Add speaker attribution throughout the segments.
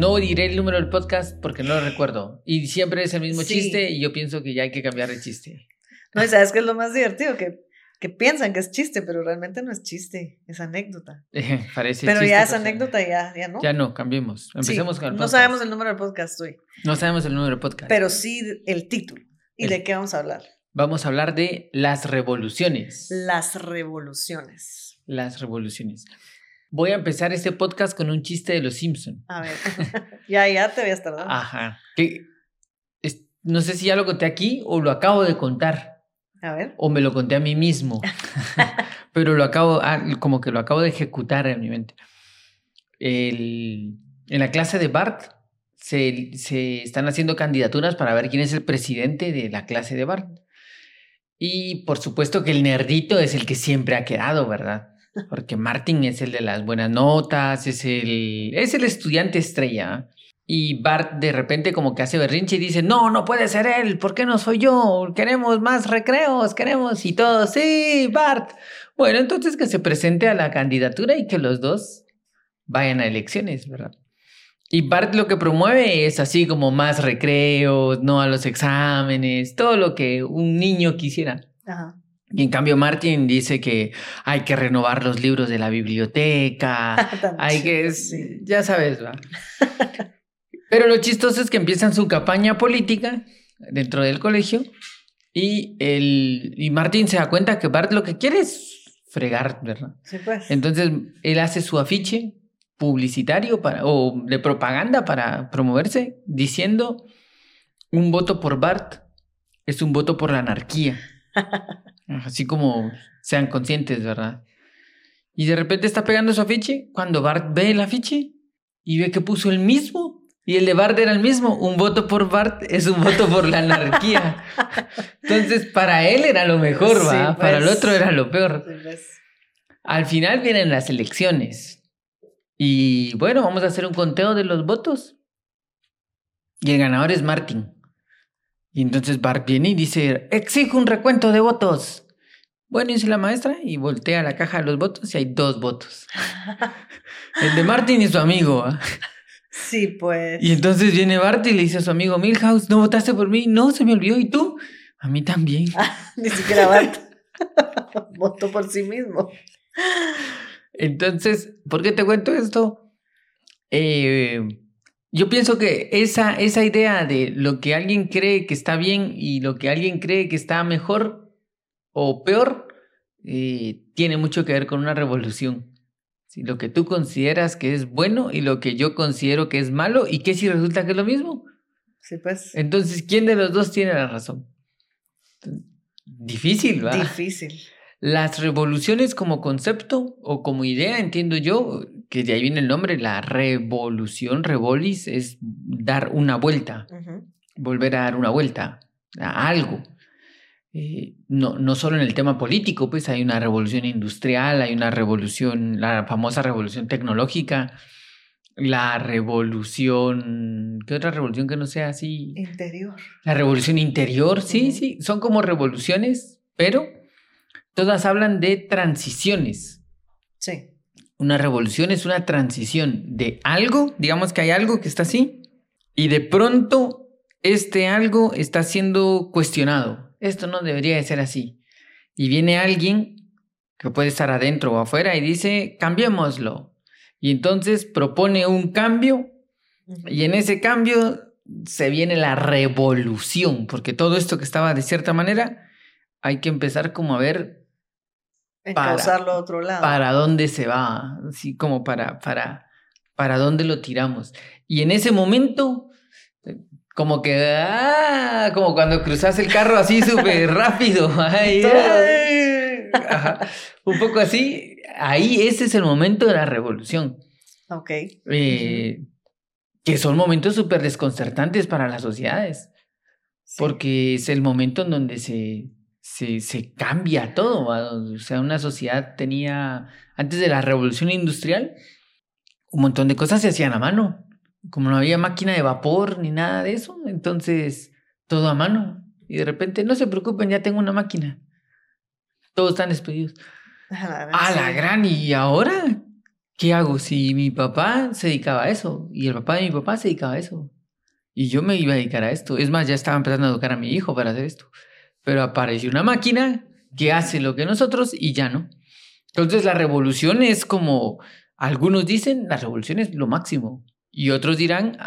Speaker 1: No diré el número del podcast porque no lo recuerdo. Y siempre es el mismo chiste y yo pienso que ya hay que cambiar el chiste.
Speaker 2: No, y sabes que es lo más divertido, que, que piensan que es chiste, pero realmente no es chiste, es anécdota.
Speaker 1: Parece
Speaker 2: pero ya es anécdota, ya, ya no.
Speaker 1: Ya no, cambiemos. Empecemos con el
Speaker 2: podcast. No sabemos el número del podcast hoy.
Speaker 1: No sabemos el número del podcast.
Speaker 2: Pero sí el título. ¿Y de qué vamos a hablar?
Speaker 1: Vamos a hablar de las revoluciones.
Speaker 2: Las revoluciones.
Speaker 1: Las revoluciones. Voy a empezar este podcast con un chiste de los Simpson.
Speaker 2: A ver, ya, ya te estar dando.
Speaker 1: Ajá. Que, no sé si ya lo conté aquí o lo acabo de contar.
Speaker 2: A ver.
Speaker 1: O me lo conté a mí mismo. Pero lo acabo, ah, como que lo acabo de ejecutar en mi mente. El, en la clase de Bart se, se están haciendo candidaturas para ver quién es el presidente de la clase de Bart. Y por supuesto que el nerdito es el que siempre ha quedado, ¿verdad? Porque Martin es el de las buenas notas, es el, es el estudiante estrella. Y Bart de repente como que hace berrinche y dice, no, no puede ser él, ¿por qué no soy yo? Queremos más recreos, queremos y todo. Sí, Bart. Bueno, entonces que se presente a la candidatura y que los dos vayan a elecciones, ¿verdad? Y Bart lo que promueve es así como más recreos, no a los exámenes, todo lo que un niño quisiera. Ajá. Y en cambio Martin dice que hay que renovar los libros de la biblioteca, hay que, ya sabes, va. Pero lo chistoso es que empiezan su campaña política dentro del colegio y, el, y Martin se da cuenta que Bart lo que quiere es fregar, ¿verdad?
Speaker 2: Sí, pues.
Speaker 1: Entonces él hace su afiche publicitario para, o de propaganda para promoverse diciendo un voto por Bart es un voto por la anarquía. Así como sean conscientes, ¿verdad? Y de repente está pegando su afiche cuando Bart ve el afiche y ve que puso el mismo. Y el de Bart era el mismo. Un voto por Bart es un voto por la anarquía. Entonces, para él era lo mejor, ¿va? para el pues. otro era lo peor. Pues. Al final vienen las elecciones. Y bueno, vamos a hacer un conteo de los votos. Y el ganador es Martin. Y entonces Bart viene y dice, exijo un recuento de votos. Bueno, dice la maestra y voltea la caja de los votos y hay dos votos. El de Martin y su amigo. ¿ah?
Speaker 2: Sí, pues.
Speaker 1: Y entonces viene Bart y le dice a su amigo Milhouse, ¿no votaste por mí? No, se me olvidó. ¿Y tú? A mí también.
Speaker 2: Ni siquiera Bart votó por sí mismo.
Speaker 1: Entonces, ¿por qué te cuento esto? Eh, yo pienso que esa, esa idea de lo que alguien cree que está bien y lo que alguien cree que está mejor o peor, eh, tiene mucho que ver con una revolución. Lo que tú consideras que es bueno y lo que yo considero que es malo, y qué si resulta que es lo mismo.
Speaker 2: Sí, pues.
Speaker 1: Entonces, ¿quién de los dos tiene la razón? Difícil, ¿va?
Speaker 2: Difícil.
Speaker 1: Las revoluciones como concepto o como idea, entiendo yo, que de ahí viene el nombre, la revolución, revolis, es dar una vuelta, volver a dar una vuelta a algo. Eh, no, no solo en el tema político, pues hay una revolución industrial, hay una revolución, la famosa revolución tecnológica, la revolución, ¿qué otra revolución que no sea así?
Speaker 2: Interior.
Speaker 1: La revolución interior, sí, sí, son como revoluciones, pero todas hablan de transiciones.
Speaker 2: Sí.
Speaker 1: Una revolución es una transición de algo, digamos que hay algo que está así, y de pronto este algo está siendo cuestionado. Esto no debería de ser así. Y viene alguien que puede estar adentro o afuera y dice, cambiémoslo. Y entonces propone un cambio y en ese cambio se viene la revolución, porque todo esto que estaba de cierta manera, hay que empezar como a ver
Speaker 2: para, otro lado.
Speaker 1: Para dónde se va, así como para, para, para dónde lo tiramos. Y en ese momento, como que, ah, como cuando cruzas el carro así súper rápido. Un poco así, ahí ese es el momento de la revolución.
Speaker 2: Ok.
Speaker 1: Eh, que son momentos súper desconcertantes para las sociedades. Porque es el momento en donde se, se, se cambia todo. O sea, una sociedad tenía, antes de la revolución industrial, un montón de cosas se hacían a mano. Como no había máquina de vapor ni nada de eso, entonces todo a mano. Y de repente, no se preocupen, ya tengo una máquina. Todos están despedidos. A la gran, ¿y ahora? ¿qué hago si mi papá se dedicaba a eso? Y el papá de mi papá se dedicaba a eso. Y yo me iba a dedicar a esto. Es más, ya estaba empezando a educar a mi hijo para hacer esto. Pero apareció una máquina que hace lo que nosotros y ya no. Entonces la revolución es como, algunos dicen, la revolución es lo máximo. Y otros dirán,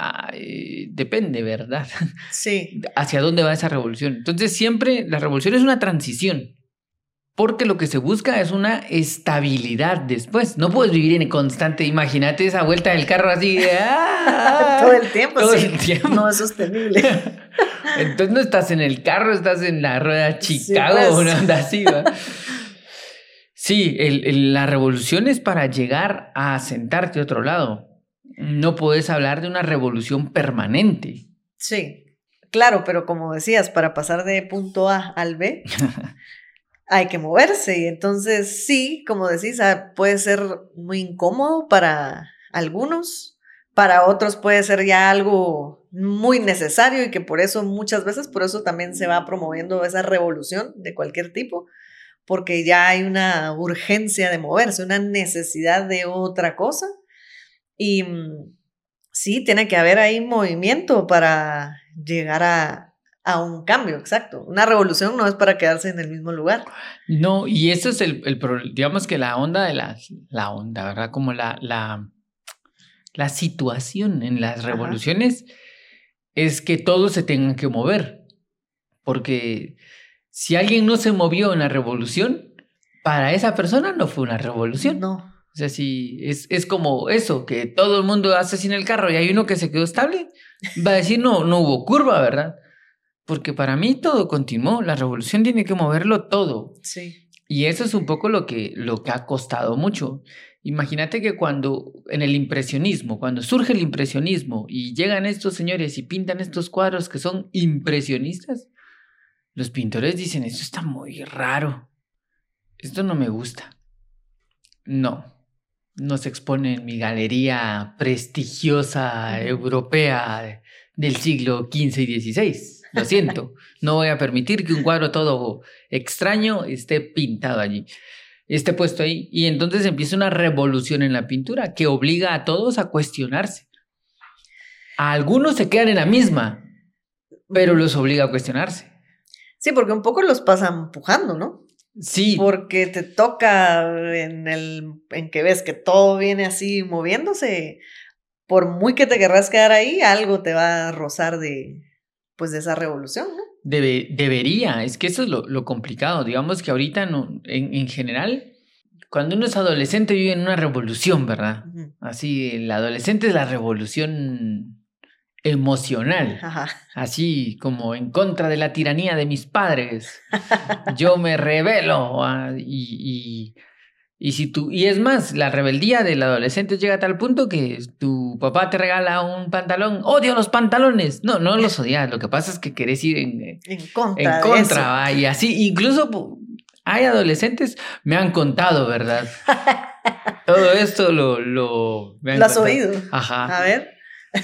Speaker 1: depende, ¿verdad?
Speaker 2: Sí.
Speaker 1: ¿Hacia dónde va esa revolución? Entonces siempre la revolución es una transición. Porque lo que se busca es una estabilidad después. No puedes vivir en constante, imagínate esa vuelta del carro así de, ¡ah!
Speaker 2: todo el tiempo.
Speaker 1: Todo
Speaker 2: sí.
Speaker 1: el tiempo.
Speaker 2: No es sostenible.
Speaker 1: Entonces no estás en el carro, estás en la rueda Chicago,
Speaker 2: Sí, pues.
Speaker 1: una onda así, ¿va? Sí, el- el- la revolución es para llegar a sentarte a otro lado. No puedes hablar de una revolución permanente.
Speaker 2: Sí, claro, pero como decías, para pasar de punto A al B hay que moverse. Y entonces sí, como decís, ah, puede ser muy incómodo para algunos, para otros puede ser ya algo muy necesario y que por eso muchas veces, por eso también se va promoviendo esa revolución de cualquier tipo, porque ya hay una urgencia de moverse, una necesidad de otra cosa. Y mm, sí, tiene que haber ahí movimiento para llegar a, a un cambio, exacto. Una revolución no es para quedarse en el mismo lugar.
Speaker 1: No, y eso es el, el digamos que la onda de la, la onda, ¿verdad? Como la, la, la situación en las
Speaker 2: Ajá.
Speaker 1: revoluciones es que todos se tengan que mover. Porque si alguien no se movió en la revolución, para esa persona no fue una revolución.
Speaker 2: No.
Speaker 1: O sea, si es, es como eso, que todo el mundo hace sin el carro y hay uno que se quedó estable, va a decir no, no hubo curva, ¿verdad? Porque para mí todo continuó, la revolución tiene que moverlo todo.
Speaker 2: Sí.
Speaker 1: Y eso es un poco lo que, lo que ha costado mucho. Imagínate que cuando en el impresionismo, cuando surge el impresionismo y llegan estos señores y pintan estos cuadros que son impresionistas, los pintores dicen, esto está muy raro, esto no me gusta. No, no se expone en mi galería prestigiosa europea del siglo XV y XVI. Lo siento, no voy a permitir que un cuadro todo extraño esté pintado allí, esté puesto ahí. Y entonces empieza una revolución en la pintura que obliga a todos a cuestionarse. A algunos se quedan en la misma, pero los obliga a cuestionarse.
Speaker 2: Sí, porque un poco los pasa empujando, ¿no?
Speaker 1: Sí,
Speaker 2: Porque te toca en el en que ves que todo viene así moviéndose, por muy que te querrás quedar ahí, algo te va a rozar de pues de esa revolución, ¿no?
Speaker 1: Debe- debería, es que eso es lo, lo complicado. Digamos que ahorita no, en, en general, cuando uno es adolescente vive en una revolución, ¿verdad? Así, el adolescente es la revolución emocional,
Speaker 2: Ajá.
Speaker 1: así como en contra de la tiranía de mis padres. Yo me rebelo ah, y, y, y si tú, y es más, la rebeldía del adolescente llega a tal punto que tu papá te regala un pantalón, odio los pantalones. No, no los odias, lo que pasa es que querés ir en,
Speaker 2: En contra.
Speaker 1: en contra, y así, incluso hay adolescentes, me han contado, ¿verdad? Todo esto lo... Lo, me han
Speaker 2: ¿Lo has
Speaker 1: contado.
Speaker 2: oído?
Speaker 1: Ajá.
Speaker 2: A ver.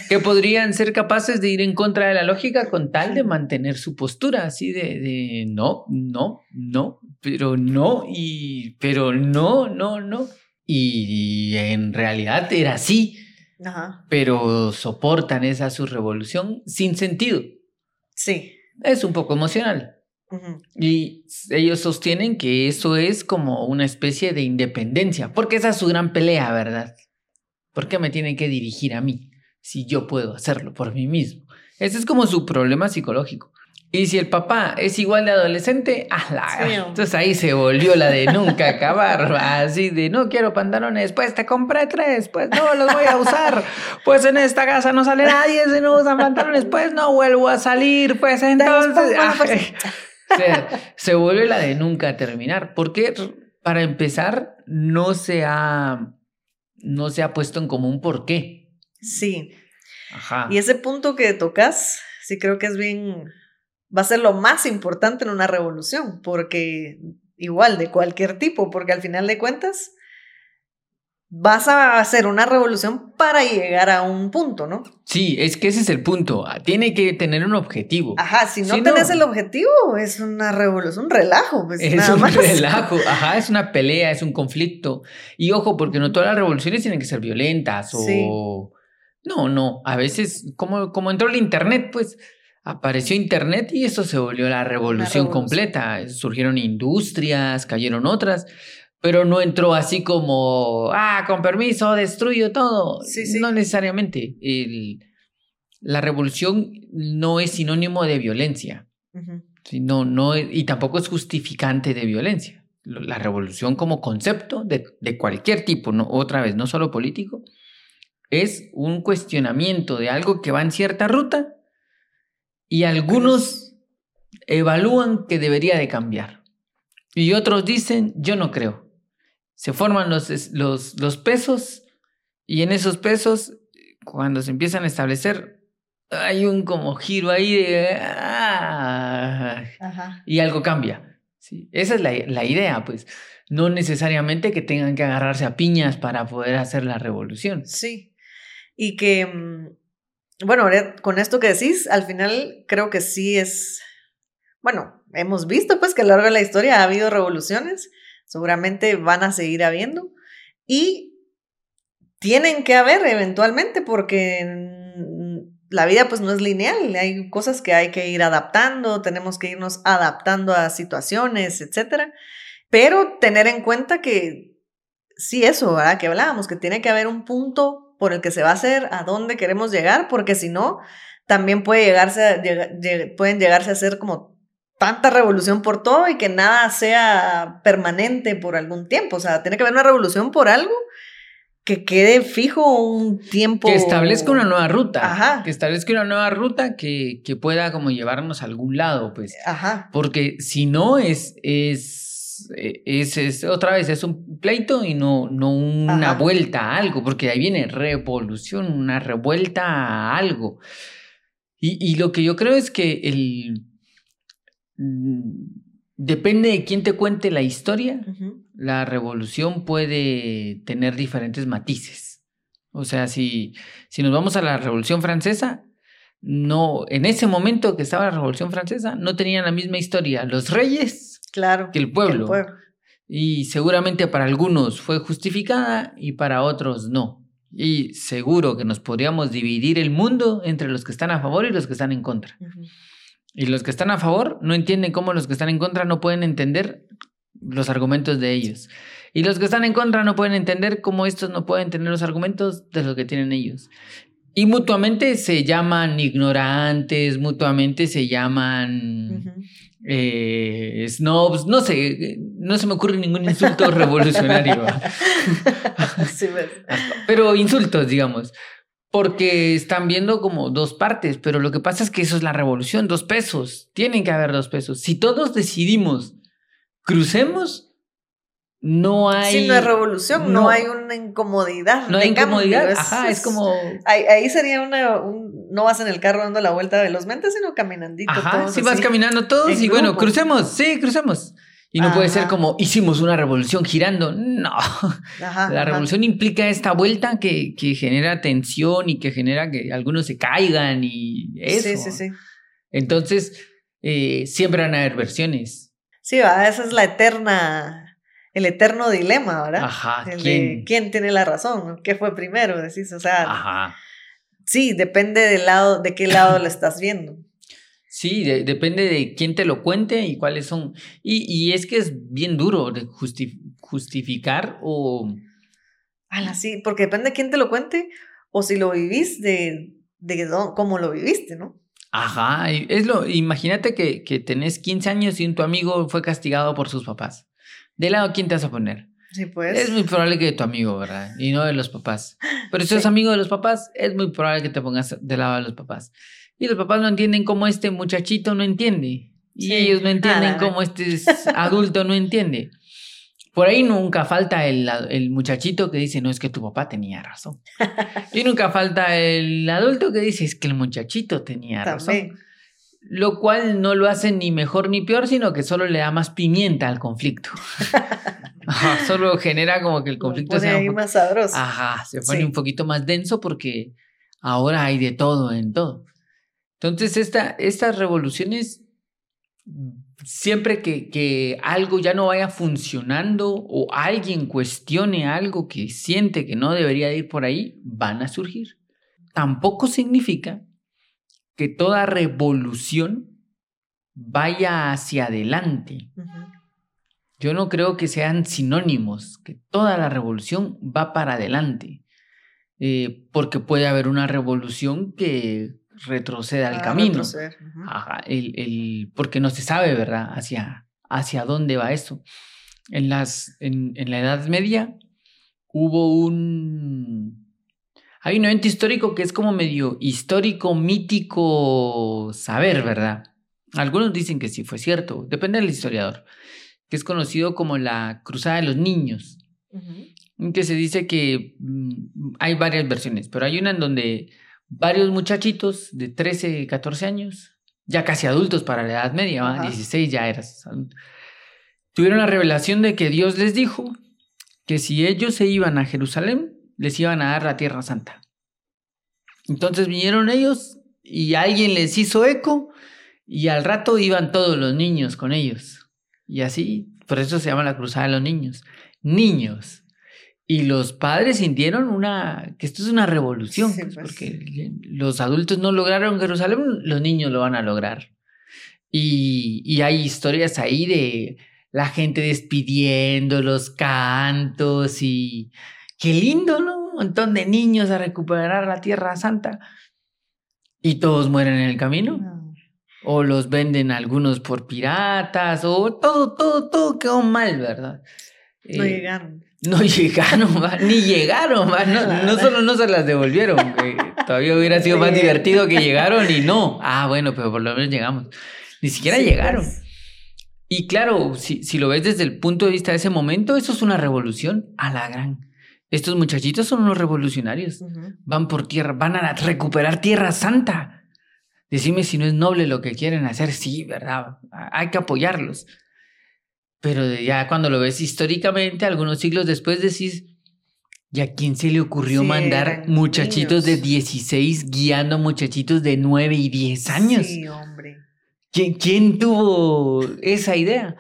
Speaker 1: Que podrían ser capaces de ir en contra de la lógica con tal de mantener su postura, así de, de no, no, no, pero no, y pero no, no, no. Y, en realidad era así,
Speaker 2: Ajá.
Speaker 1: pero soportan esa su revolución sin sentido.
Speaker 2: Sí.
Speaker 1: Es un poco emocional. Y ellos sostienen que eso es como una especie de independencia, porque esa es su gran pelea, ¿verdad? ¿Por qué me tienen que dirigir a mí si yo puedo hacerlo por mí mismo? Ese es como su problema psicológico. Y si el papá es igual de adolescente, ¡ala!
Speaker 2: Sí,
Speaker 1: entonces ahí se volvió la de nunca acabar, así de no quiero pantalones, pues te compré tres, pues no los voy a usar, pues en esta casa no sale nadie si no usan pantalones, pues no vuelvo a salir, pues entonces... ay, se, se vuelve la de nunca terminar. Porque para empezar, no se ha, no se ha puesto en común por qué.
Speaker 2: Sí.
Speaker 1: Ajá.
Speaker 2: Y ese punto que tocas, sí creo que es bien, va a ser lo más importante en una revolución, porque igual de cualquier tipo, porque al final de cuentas, vas a hacer una revolución para llegar a un punto, ¿no?
Speaker 1: Sí, es que ese es el punto. Tiene que tener un objetivo.
Speaker 2: Ajá, si no tenés el objetivo, es una revolución, un relajo. Pues,
Speaker 1: es un relajo, ajá, es una pelea, es un conflicto. Y ojo, porque no todas las revoluciones tienen que ser violentas o... No, no, a veces, como, como entró el Internet, pues apareció Internet y eso se volvió la revolución, completa. Surgieron industrias, cayeron otras, pero no entró así como, ah, con permiso, destruyo todo. No necesariamente. El, la revolución no es sinónimo de violencia. no, y tampoco es justificante de violencia. La revolución como concepto de, de cualquier tipo, no, otra vez, no solo político, es un cuestionamiento de algo que va en cierta ruta y algunos evalúan que debería de cambiar. Y otros dicen, yo no creo. Se forman los, los, los pesos y en esos pesos, cuando se empiezan a establecer, hay un como giro ahí de... Ah, y algo cambia. ¿sí? Esa es la, la idea, pues. No necesariamente que tengan que agarrarse a piñas para poder hacer la revolución.
Speaker 2: Sí. Y que bueno, con esto que decís, al final creo que sí es, bueno, hemos visto pues que a lo largo de la historia ha habido revoluciones, seguramente van a seguir habiendo y tienen que haber eventualmente porque la vida pues no es lineal, hay cosas que hay que ir adaptando, tenemos que irnos adaptando a situaciones, etcétera, pero tener en cuenta que sí eso, ¿verdad? Que hablábamos, que tiene que haber un punto por el que se va a hacer, a dónde queremos llegar, porque si no, también puede llegarse pueden llegarse a hacer como tanta revolución por todo y que nada sea permanente por algún tiempo. O sea, tiene que haber una revolución por algo que quede fijo un tiempo.
Speaker 1: Que establezca una nueva ruta. Ajá. Que establezca una nueva ruta que, que pueda como llevarnos a algún lado, pues. Ajá. Porque si no es, es eh, es, otra vez, es un pleito y no, no una vuelta a algo, porque ahí viene revolución, una revuelta a algo. Y, lo que yo creo es que el... Mm, depende de quién te cuente la historia, la revolución puede tener diferentes matices. O sea, si, si nos vamos a la Revolución Francesa, no, en ese momento que estaba la Revolución Francesa, no tenían la misma historia los reyes
Speaker 2: Claro.
Speaker 1: Que el pueblo. Y seguramente para algunos fue justificada y para otros no. Y seguro que nos podríamos dividir el mundo entre los que están a favor y los que están en contra. Y los que están a favor no entienden cómo los que están en contra no pueden entender los argumentos de ellos. Y los que están en contra no pueden entender cómo estos no pueden tener los argumentos de los que tienen ellos. Y mutuamente se llaman ignorantes, mutuamente se llaman eh, snobs, no sé, no se me ocurre ningún insulto revolucionario. pero insultos, digamos. Porque están viendo como dos partes, pero lo que pasa es que eso es la revolución, dos pesos. Tienen que haber dos pesos. Si todos decidimos, crucemos, no hay.
Speaker 2: Sí, no hay revolución, no, hay una incomodidad.
Speaker 1: No hay incomodidad, ajá, es, como.
Speaker 2: Ahí, sería una. no vas en el carro dando la vuelta velozmente, sino caminandito.
Speaker 1: Ajá, sí, vas caminando todos y bueno, crucemos, sí, crucemos. Y no puede ser como hicimos una revolución girando. No. la revolución implica esta vuelta que, que, genera tensión y que genera que algunos se caigan y eso. Sí, sí, sí. Entonces, eh, siempre van a haber versiones.
Speaker 2: Sí, esa es la eterna el eterno dilema, ¿verdad?
Speaker 1: Ajá.
Speaker 2: ¿quién? ¿quién tiene la razón? ¿Qué fue primero? Decís, o sea. Ajá. Sí, depende del lado, de qué lado lo estás viendo.
Speaker 1: Sí, depende de quién te lo cuente y cuáles son. Y, y es que es bien duro de justificar o.
Speaker 2: Ala, sí, porque depende de quién te lo cuente o si lo vivís de, de cómo lo viviste, ¿no?
Speaker 1: Ajá, es lo, imagínate que, que tenés 15 años y tu amigo fue castigado por sus papás. ¿De lado quién te vas a poner?
Speaker 2: Sí, pues.
Speaker 1: Es muy probable que de tu amigo, ¿verdad? Y no de los papás. Pero si eres amigo de los papás, es muy probable que te pongas de lado de los papás. Y los papás no entienden cómo este muchachito no entiende. Y ellos no entienden cómo este adulto no entiende. Por ahí nunca falta el, el, muchachito que dice, no, es que tu papá tenía razón. y nunca falta el adulto que dice, es que el muchachito tenía razón. Lo cual no lo hace ni mejor ni peor, sino que solo le da más pimienta al conflicto. solo genera como que el conflicto
Speaker 2: sea más sabroso.
Speaker 1: Ajá, se pone un poquito más denso porque ahora hay de todo en todo. Entonces, esta, estas revoluciones, siempre que, que algo ya no vaya funcionando o alguien cuestione algo que siente que no debería ir por ahí, van a surgir. Tampoco significa que toda revolución vaya hacia adelante. Yo no creo que sean sinónimos, que toda la revolución va para adelante, eh, porque puede haber una revolución que retroceda al ah, camino, el, porque no se sabe, ¿verdad?, hacia, hacia dónde va eso. En, las, en, en la Edad Media hubo un, hay un evento histórico que es como medio histórico, mítico, saber, ¿verdad? Algunos dicen que sí fue cierto, depende del historiador, que es conocido como la Cruzada de los Niños, que se dice que mm, hay varias versiones, pero hay una en donde varios muchachitos de 13, 14 años, ya casi adultos para la Edad Media, 16 ya eras, tuvieron la revelación de que Dios les dijo que si ellos se iban a Jerusalén, les iban a dar la Tierra Santa. Entonces vinieron ellos y alguien les hizo eco y al rato iban todos los niños con ellos. Y así, por eso se llama la Cruzada de los Niños. Niños. Y los padres sintieron una, que esto es una revolución, pues, pues. porque los adultos no lograron Jerusalén, los niños lo van a lograr. Y, y hay historias ahí de la gente despidiendo los cantos y Qué lindo, ¿no? Un montón de niños a recuperar la Tierra Santa. Y todos mueren en el camino. O los venden algunos por piratas, o todo, todo, todo quedó mal, ¿verdad?
Speaker 2: No eh, llegaron.
Speaker 1: No llegaron, ni llegaron, no, no, solo no se las devolvieron, todavía hubiera sido más divertido que llegaron y no. Ah, bueno, pero por lo menos llegamos. Ni siquiera llegaron. Pues. Y claro, si, si lo ves desde el punto de vista de ese momento, eso es una revolución a la gran. Estos muchachitos son unos revolucionarios. Van por tierra, van a recuperar Tierra Santa. Decime si no es noble lo que quieren hacer. Sí, ¿verdad? Hay que apoyarlos. Pero ya cuando lo ves históricamente, algunos siglos después decís, ¿y a quién se le ocurrió mandar muchachitos de 16 guiando muchachitos de 9 y 10 años?
Speaker 2: Sí, hombre.
Speaker 1: ¿Quién, quién tuvo esa idea?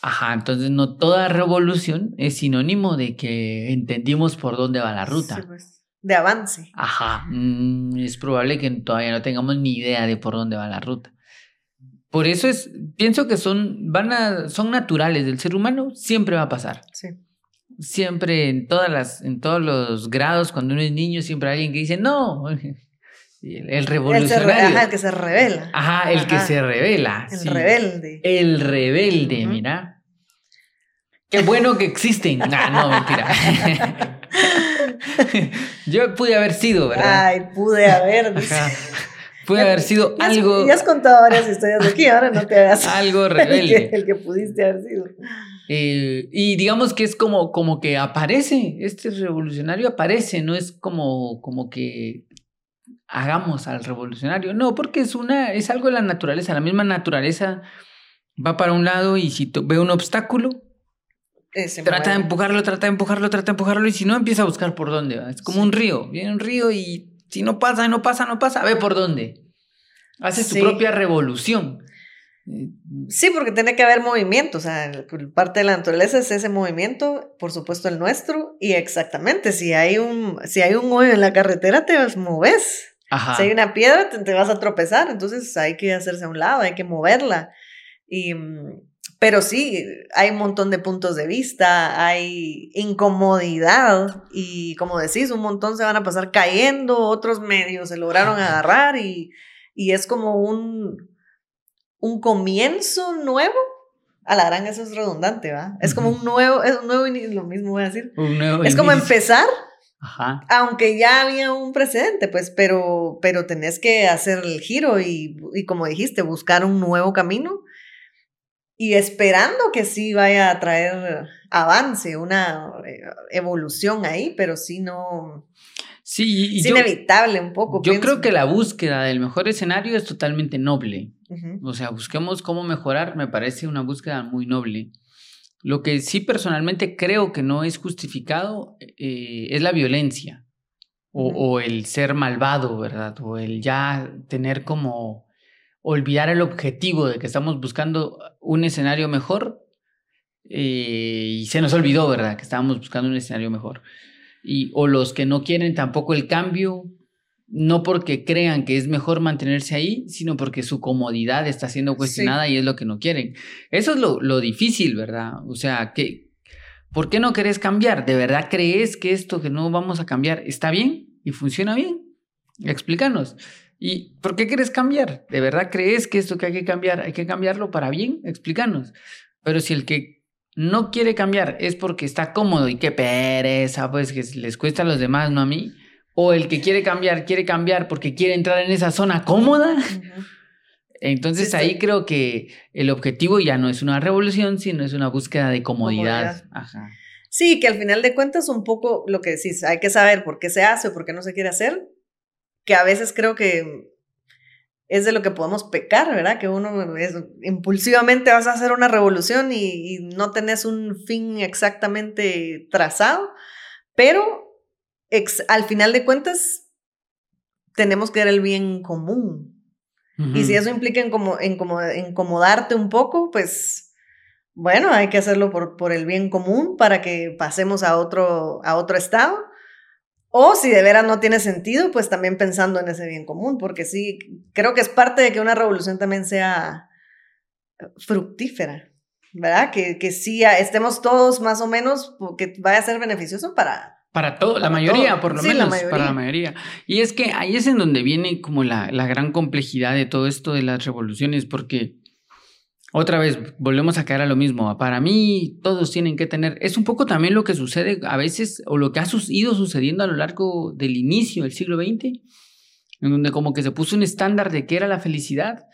Speaker 1: Ajá, entonces no toda revolución es sinónimo de que entendimos por dónde va la ruta.
Speaker 2: Pues, de avance.
Speaker 1: Ajá, mm, es probable que todavía no tengamos ni idea de por dónde va la ruta. Por eso es, pienso que son, van a, son naturales del ser humano, siempre va a pasar.
Speaker 2: Sí.
Speaker 1: Siempre en todas las, en todos los grados, cuando uno es niño, siempre hay alguien que dice, no, el, revolucionario.
Speaker 2: El, que se revela.
Speaker 1: Ajá, el que se revela.
Speaker 2: El rebelde.
Speaker 1: El rebelde, mira. Qué bueno que existen. no, no, mentira. Yo pude haber sido, ¿verdad?
Speaker 2: Ay, pude haber.
Speaker 1: Pude haber sido algo.
Speaker 2: Ya has contado varias historias de aquí, ahora no te hagas.
Speaker 1: algo rebelde.
Speaker 2: El que, pudiste haber sido.
Speaker 1: Eh, y digamos que es como, como que aparece, este revolucionario aparece, no es como, como que hagamos al revolucionario. No, porque es una, es algo de la naturaleza. La misma naturaleza va para un lado y si ve un obstáculo, trata de empujarlo, trata de empujarlo, trata de empujarlo y si no empieza a buscar por dónde va. Es como un río, viene un río y si no pasa, no pasa, no pasa, ve por dónde. Hace su propia revolución.
Speaker 2: Sí, porque tiene que haber movimiento, o sea, parte de la naturaleza es ese movimiento, por supuesto el nuestro, y exactamente, si hay un, si hay un hoyo en la carretera, te moves. Si hay una piedra, te, vas a tropezar, entonces hay que hacerse a un lado, hay que moverla. Y, mm, pero sí, hay un montón de puntos de vista, hay incomodidad y como decís, un montón se van a pasar cayendo, otros medios se lograron agarrar y, y es como un, un comienzo nuevo. A la gran eso es redundante, ¿va? Es como un nuevo, es un nuevo lo mismo voy a decir. es como empezar Ajá. Aunque ya había un precedente, pues, pero, pero tenés que hacer el giro y, y, como dijiste, buscar un nuevo camino y esperando que sí vaya a traer avance, una eh, evolución ahí, pero sí no.
Speaker 1: Sí,
Speaker 2: es inevitable un poco.
Speaker 1: Yo creo que la búsqueda del mejor escenario es totalmente noble. O sea, busquemos cómo mejorar, me parece una búsqueda muy noble. Lo que sí personalmente creo que no es justificado eh, es la violencia o, o, el ser malvado, ¿verdad? O el ya tener como olvidar el objetivo de que estamos buscando un escenario mejor eh, y se nos olvidó, ¿verdad? Que estábamos buscando un escenario mejor. Y, o los que no quieren tampoco el cambio, no porque crean que es mejor mantenerse ahí, sino porque su comodidad está siendo cuestionada y es lo que no quieren. Eso es lo, lo difícil, ¿verdad? O sea, que, ¿por qué no querés cambiar? ¿De verdad crees que esto que no vamos a cambiar está bien y funciona bien? Explícanos. ¿Y por qué quieres cambiar? ¿De verdad crees que esto que hay que cambiar hay que cambiarlo para bien? Explícanos. Pero si el que no quiere cambiar es porque está cómodo y qué pereza, pues que les cuesta a los demás, no a mí, o el que quiere cambiar quiere cambiar porque quiere entrar en esa zona cómoda, entonces ahí creo que el objetivo ya no es una revolución, sino es una búsqueda de comodidad.
Speaker 2: Sí, que al final de cuentas un poco lo que decís, hay que saber por qué se hace o por qué no se quiere hacer, que a veces creo que es de lo que podemos pecar, ¿verdad? Que uno es, impulsivamente vas a hacer una revolución y, no tenés un fin exactamente trazado, pero al final de cuentas tenemos que ver el bien común. Y si eso implica en incomodarte un poco, pues bueno, hay que hacerlo por, por el bien común para que pasemos a otro, a otro estado. O si de veras no tiene sentido, pues también pensando en ese bien común, porque sí, creo que es parte de que una revolución también sea fructífera, ¿verdad? Que, que sí estemos todos más o menos, que vaya a ser beneficioso para...
Speaker 1: Para todo, la mayoría, por lo menos, para la mayoría. Y es que ahí es en donde viene como la, la gran complejidad de todo esto de las revoluciones, porque otra vez, volvemos a caer a lo mismo. Para mí, todos tienen que tener. Es un poco también lo que sucede a veces, o lo que ha ido sucediendo a lo largo del inicio del siglo XX, en donde como que se puso un estándar de qué era la felicidad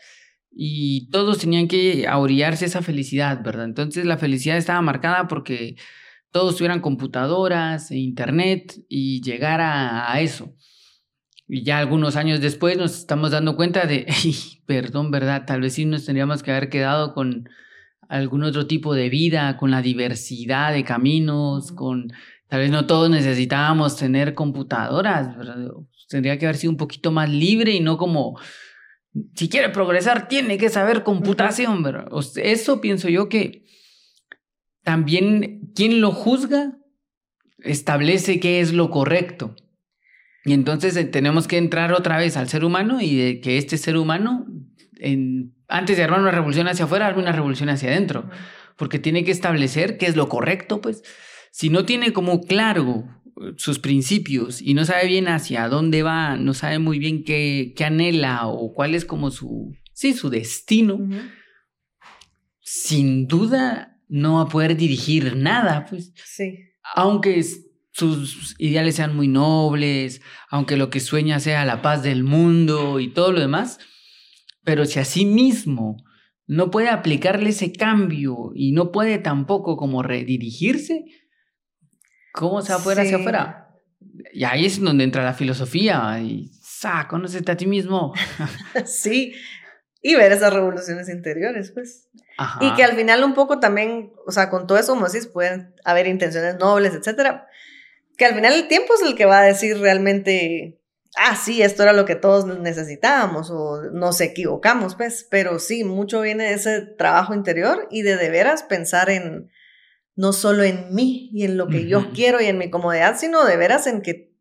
Speaker 1: y todos tenían que aurearse esa felicidad, ¿verdad? Entonces la felicidad estaba marcada porque todos tuvieran computadoras e internet y llegar a eso. Y ya algunos años después nos estamos dando cuenta de, perdón, ¿verdad? Tal vez sí nos tendríamos que haber quedado con algún otro tipo de vida, con la diversidad de caminos, con tal vez no todos necesitábamos tener computadoras, ¿verdad? Tendría que haber sido un poquito más libre y no como, si quiere progresar, tiene que saber computación, ¿verdad? Eso pienso yo que también quien lo juzga establece qué es lo correcto. Y entonces eh, tenemos que entrar otra vez al ser humano y de que este ser humano, en, antes de armar una revolución hacia afuera, arme una revolución hacia adentro. Porque tiene que establecer qué es lo correcto, pues. Si no tiene como claro eh, sus principios y no sabe bien hacia dónde va, no sabe muy bien qué, qué anhela o cuál es como su, sí, su destino, sin duda no va a poder dirigir nada, pues.
Speaker 2: Sí.
Speaker 1: Aunque sus ideales sean muy nobles, aunque lo que sueña sea la paz del mundo y todo lo demás, pero si a sí mismo no puede aplicarle ese cambio y no puede tampoco como redirigirse, ¿cómo se va a poder hacia afuera? Y ahí es donde entra la filosofía y ¡sa! Conócete a ti mismo.
Speaker 2: sí, y ver esas revoluciones interiores, pues. Y que al final un poco también, o sea, con todo eso, como decís, pueden haber intenciones nobles, etcétera, que al final el tiempo es el que va a decir realmente, ah, sí, esto era lo que todos necesitábamos o nos equivocamos, pues, pero sí, mucho viene de ese trabajo interior y de de veras pensar en no solo en mí y en lo que yo quiero y en mi comodidad, sino de veras en que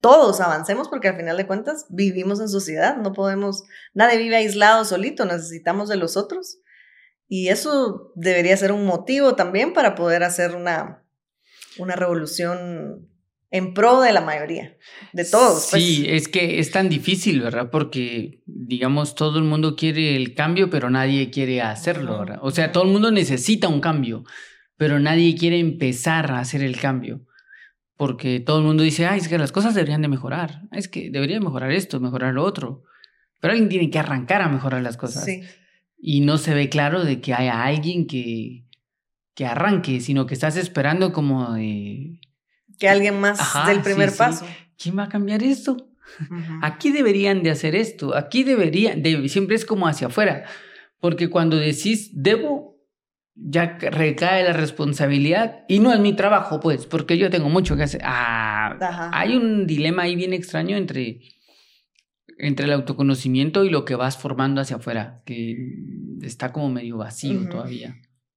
Speaker 2: todos avancemos porque al final de cuentas vivimos en sociedad, no podemos, nadie vive aislado solito, necesitamos de los otros. Y eso debería ser un motivo también para poder hacer una, una revolución en pro de la mayoría, de todos.
Speaker 1: Pues. Sí, es que es tan difícil, ¿verdad? Porque, digamos, todo el mundo quiere el cambio, pero nadie quiere hacerlo, ¿verdad? O sea, todo el mundo necesita un cambio, pero nadie quiere empezar a hacer el cambio. Porque todo el mundo dice, ay, es que las cosas deberían de mejorar, es que debería mejorar esto, mejorar lo otro. Pero alguien tiene que arrancar a mejorar las cosas. Sí. Y no se ve claro de que haya alguien que, que arranque, sino que estás esperando como de
Speaker 2: que alguien más del primer paso.
Speaker 1: ¿quién va a cambiar esto? Aquí deberían de hacer esto, aquí deberían, de, siempre es como hacia afuera, porque cuando decís debo, ya recae la responsabilidad y no es mi trabajo, pues, porque yo tengo mucho que hacer. Ah, hay un dilema ahí bien extraño entre, entre el autoconocimiento y lo que vas formando hacia afuera, que está como medio vacío todavía.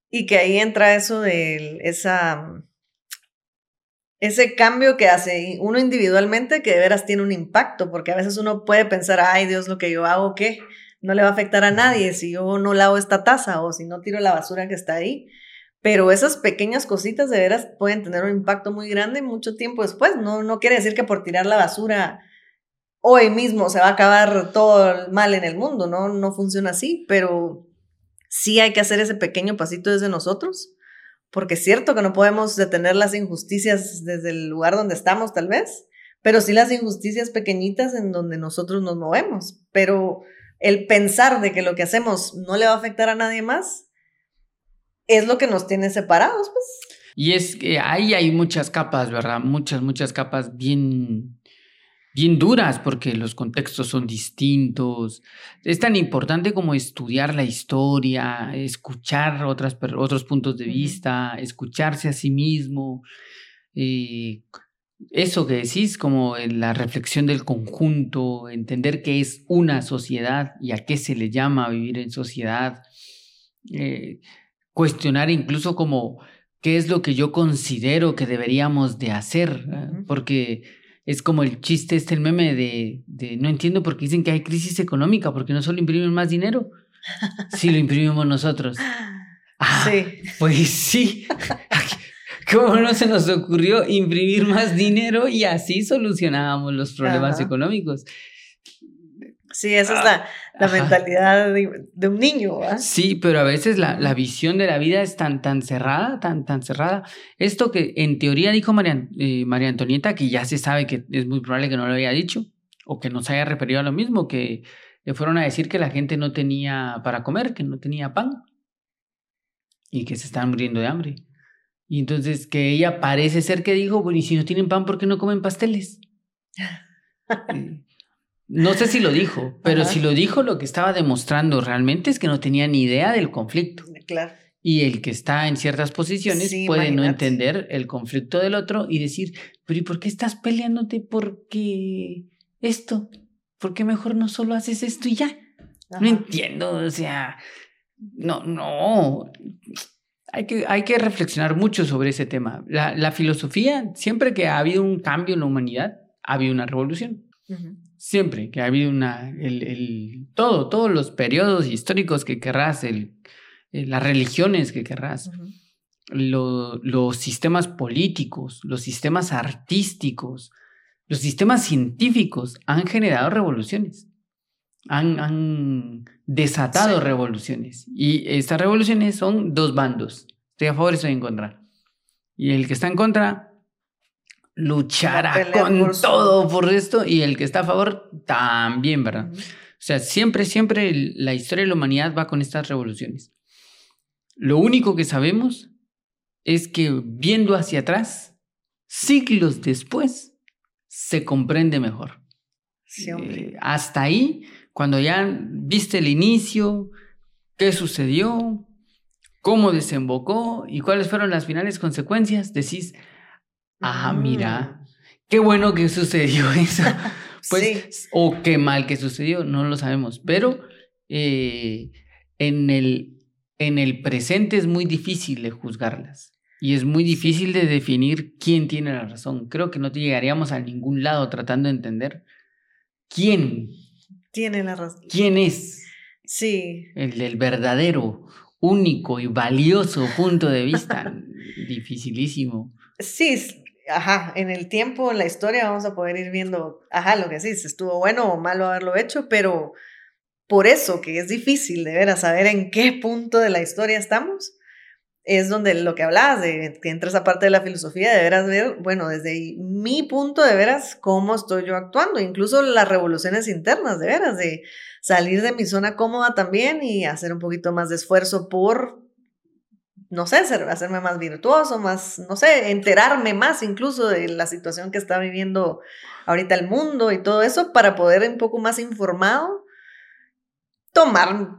Speaker 2: Y que ahí entra eso de esa ese cambio que hace uno individualmente que de veras tiene un impacto, porque a veces uno puede pensar, ay Dios, lo que yo hago, ¿qué? No le va a afectar a nadie si yo no lavo esta taza o si no tiro la basura que está ahí. Pero esas pequeñas cositas de veras pueden tener un impacto muy grande mucho tiempo después. No, no quiere decir que por tirar la basura hoy mismo se va a acabar todo mal en el mundo, ¿no? No funciona así, pero sí hay que hacer ese pequeño pasito desde nosotros porque es cierto que no podemos detener las injusticias desde el lugar donde estamos, tal vez, pero sí las injusticias pequeñitas en donde nosotros nos movemos. Pero el pensar de que lo que hacemos no le va a afectar a nadie más es lo que nos tiene separados, pues.
Speaker 1: Y es que ahí hay muchas capas, ¿verdad? Muchas, muchas capas bien bien duras porque los contextos son distintos. Es tan importante como estudiar la historia, escuchar otras, otros puntos de vista, escucharse a sí mismo. Eh, eso que decís, como la reflexión del conjunto, entender qué es una sociedad y a qué se le llama vivir en sociedad. Eh, cuestionar incluso como qué es lo que yo considero que deberíamos de hacer, porque es como el chiste, este el meme de, de, no entiendo por qué dicen que hay crisis económica, porque no solo imprimen más dinero, si lo imprimimos nosotros. Ah, sí. Pues sí. ¿Cómo no se nos ocurrió imprimir más dinero y así solucionábamos los problemas económicos?
Speaker 2: Sí, esa es la, la mentalidad de, un niño.
Speaker 1: Sí, pero a veces la, la, visión de la vida es tan, tan cerrada, tan, tan cerrada. Esto que en teoría dijo María, eh, María Antonieta, que ya se sabe que es muy probable que no lo haya dicho, o que nos haya referido a lo mismo, que le fueron a decir que la gente no tenía para comer, que no tenía pan, y que se estaban muriendo de hambre. Y entonces que ella parece ser que dijo, bueno, y si no tienen pan, ¿por qué no comen pasteles? Eh, no sé si lo dijo, pero si lo dijo, lo que estaba demostrando realmente es que no tenía ni idea del conflicto.
Speaker 2: Claro.
Speaker 1: Y el que está en ciertas posiciones puede no entender el conflicto del otro y decir, pero ¿y por qué estás peleándote porque esto? ¿Por qué mejor no solo haces esto y ya? No entiendo, o sea, no, no. Hay que, hay que reflexionar mucho sobre ese tema. La, la filosofía, siempre que ha habido un cambio en la humanidad, ha habido una revolución. Siempre que ha habido una, el, el, todo, todos los periodos históricos que querrás, el, eh, las religiones que querrás, los sistemas políticos, los sistemas artísticos, los sistemas científicos han generado revoluciones, han, han desatado revoluciones. Y estas revoluciones son dos bandos. Estoy a favor y estoy en contra. Y el que está en contra luchará con todo por esto y el que está a favor también, ¿verdad? O sea, siempre, siempre la historia de la humanidad va con estas revoluciones. Lo único que sabemos es que viendo hacia atrás, siglos después, se comprende mejor. Eh, hasta ahí, cuando ya viste el inicio, qué sucedió, cómo desembocó y cuáles fueron las finales consecuencias, decís, ah, mira, qué bueno que sucedió eso. Pues, o qué mal que sucedió, no lo sabemos. Pero eh, en, el, en el presente es muy difícil de juzgarlas. Y es muy difícil de definir quién tiene la razón. Creo que no llegaríamos a ningún lado tratando de entender quién
Speaker 2: tiene la razón.
Speaker 1: ¿Quién es?
Speaker 2: Sí.
Speaker 1: El del verdadero, único y valioso punto de vista. Dificilísimo.
Speaker 2: Sí, ajá, en el tiempo, en la historia vamos a poder ir viendo, ajá, lo que sí, si estuvo bueno o malo haberlo hecho, pero por eso que es difícil de ver saber en qué punto de la historia estamos, es donde lo que hablabas, de que entra esa parte de la filosofía, de veras ver, bueno, desde mi punto de veras, cómo estoy yo actuando, incluso las revoluciones internas, de veras, de salir de mi zona cómoda también y hacer un poquito más de esfuerzo por no sé, hacerme más virtuoso, más, no sé, enterarme más incluso de la situación que está viviendo ahorita el mundo y todo eso para poder un poco más informado tomar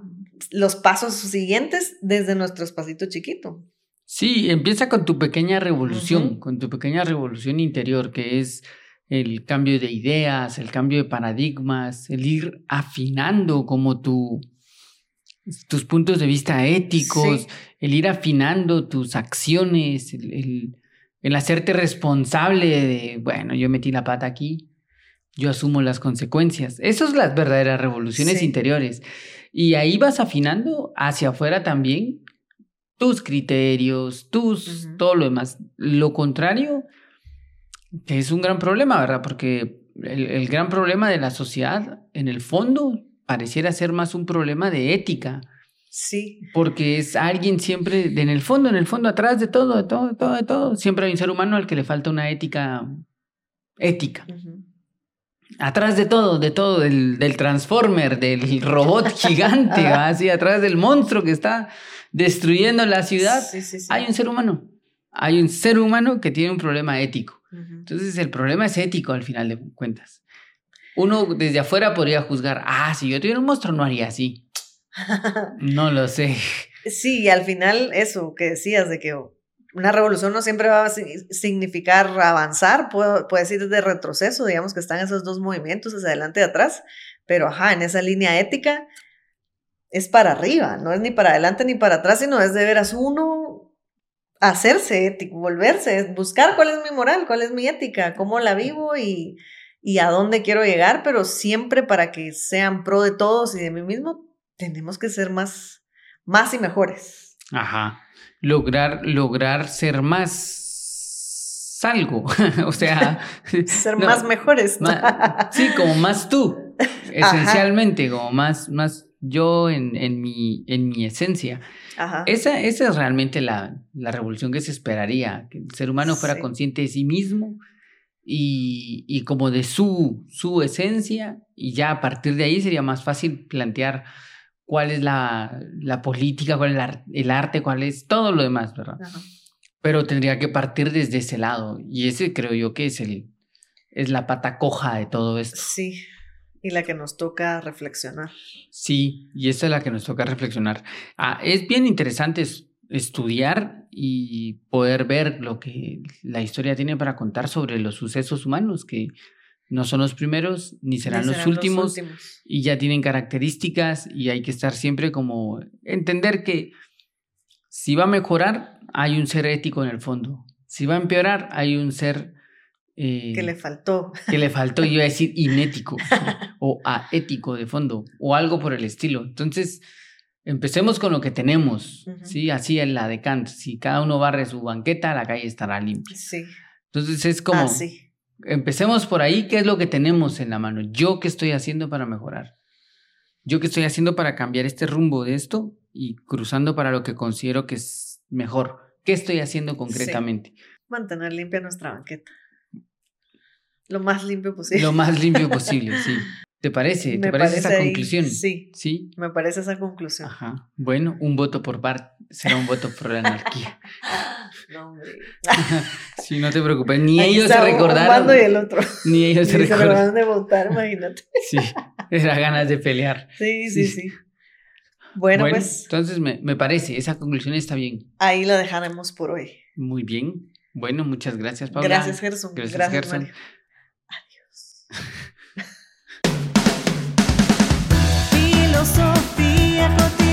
Speaker 2: los pasos siguientes desde nuestro espacito chiquito.
Speaker 1: Sí, empieza con tu pequeña revolución, con tu pequeña revolución interior, que es el cambio de ideas, el cambio de paradigmas, el ir afinando como tu, tus puntos de vista éticos, el ir afinando tus acciones, el, hacerte responsable de, bueno, yo metí la pata aquí, yo asumo las consecuencias. Esas son las verdaderas revoluciones interiores. Y ahí vas afinando hacia afuera también tus criterios, tus, todo lo demás. Lo contrario, es un gran problema, ¿verdad? Porque el, gran problema de la sociedad, en el fondo, pareciera ser más un problema de ética.
Speaker 2: Sí.
Speaker 1: Porque es alguien siempre, en el fondo, en el fondo, atrás de todo, de todo, de todo, de todo, siempre hay un ser humano al que le falta una ética ética. Atrás de todo, de todo, del, del Transformer, del robot gigante, así atrás del monstruo que está destruyendo la ciudad, hay un ser humano. Hay un ser humano que tiene un problema ético. Entonces el problema es ético al final de cuentas. Uno desde afuera podría juzgar, ah, si yo tuviera un monstruo no haría así. no lo sé.
Speaker 2: Sí, y al final eso que decías de que una revolución no siempre va a significar avanzar, puede, puede decir de retroceso, digamos que están esos dos movimientos hacia adelante y atrás, pero ajá, en esa línea ética es para arriba, no es ni para adelante ni para atrás, sino es de veras uno hacerse ético, volverse, buscar cuál es mi moral, cuál es mi ética, cómo la vivo y, y a dónde quiero llegar, pero siempre para que sean pro de todos y de mí mismo, tenemos que ser más, más y mejores.
Speaker 1: Ajá lograr, lograr ser más algo, o sea...
Speaker 2: ser más mejores.
Speaker 1: sí, como más tú, esencialmente, como más, más yo en, en, mi, en mi esencia. Esa, esa es realmente la, la, revolución que se esperaría, que el ser humano fuera consciente de sí mismo y, y, como de su, su esencia, y ya a partir de ahí sería más fácil plantear cuál es la, la política, cuál es el arte, cuál es todo lo demás, ¿verdad? Pero tendría que partir desde ese lado. Y ese creo yo que es, el, es la pata coja de todo esto.
Speaker 2: Sí, y la que nos toca reflexionar.
Speaker 1: Sí, y esa es la que nos toca reflexionar. Ah, es bien interesante estudiar y poder ver lo que la historia tiene para contar sobre los sucesos humanos que no son los primeros ni serán, los, últimos, y ya tienen características y hay que estar siempre como entender que si va a mejorar hay un ser ético en el fondo, si va a empeorar hay un ser
Speaker 2: eh, que le faltó.
Speaker 1: Que le faltó, yo iba a decir inético o aético de fondo o algo por el estilo. Entonces, empecemos con lo que tenemos, ¿sí? Así en la de Kant. Si cada uno barre su banqueta, la calle estará limpia.
Speaker 2: Sí.
Speaker 1: Entonces es como,
Speaker 2: Así
Speaker 1: empecemos por ahí, ¿qué es lo que tenemos en la mano? ¿Yo qué estoy haciendo para mejorar? ¿Yo qué estoy haciendo para cambiar este rumbo de esto y cruzando para lo que considero que es mejor? ¿Qué estoy haciendo concretamente?
Speaker 2: Mantener limpia nuestra banqueta. Lo más limpio posible.
Speaker 1: Lo más limpio posible, sí. ¿Te parece? ¿Te parece, esa conclusión?
Speaker 2: Sí.
Speaker 1: Sí.
Speaker 2: Me parece esa conclusión.
Speaker 1: Ajá. Bueno, un voto por Bart será un voto por la anarquía.
Speaker 2: no, hombre.
Speaker 1: sí, no te preocupes. Ni ellos se recordaron.
Speaker 2: y el otro.
Speaker 1: Ni ellos se recordaron.
Speaker 2: de votar, imagínate.
Speaker 1: sí. Era ganas de pelear.
Speaker 2: Sí, sí, sí. Bueno, pues.
Speaker 1: Entonces me, me parece, esa conclusión está bien.
Speaker 2: Ahí la dejaremos por hoy.
Speaker 1: Muy bien. Bueno, muchas gracias, Paula.
Speaker 2: Gracias, Gerson.
Speaker 1: Gracias, Gerson. filosofía cotidiana.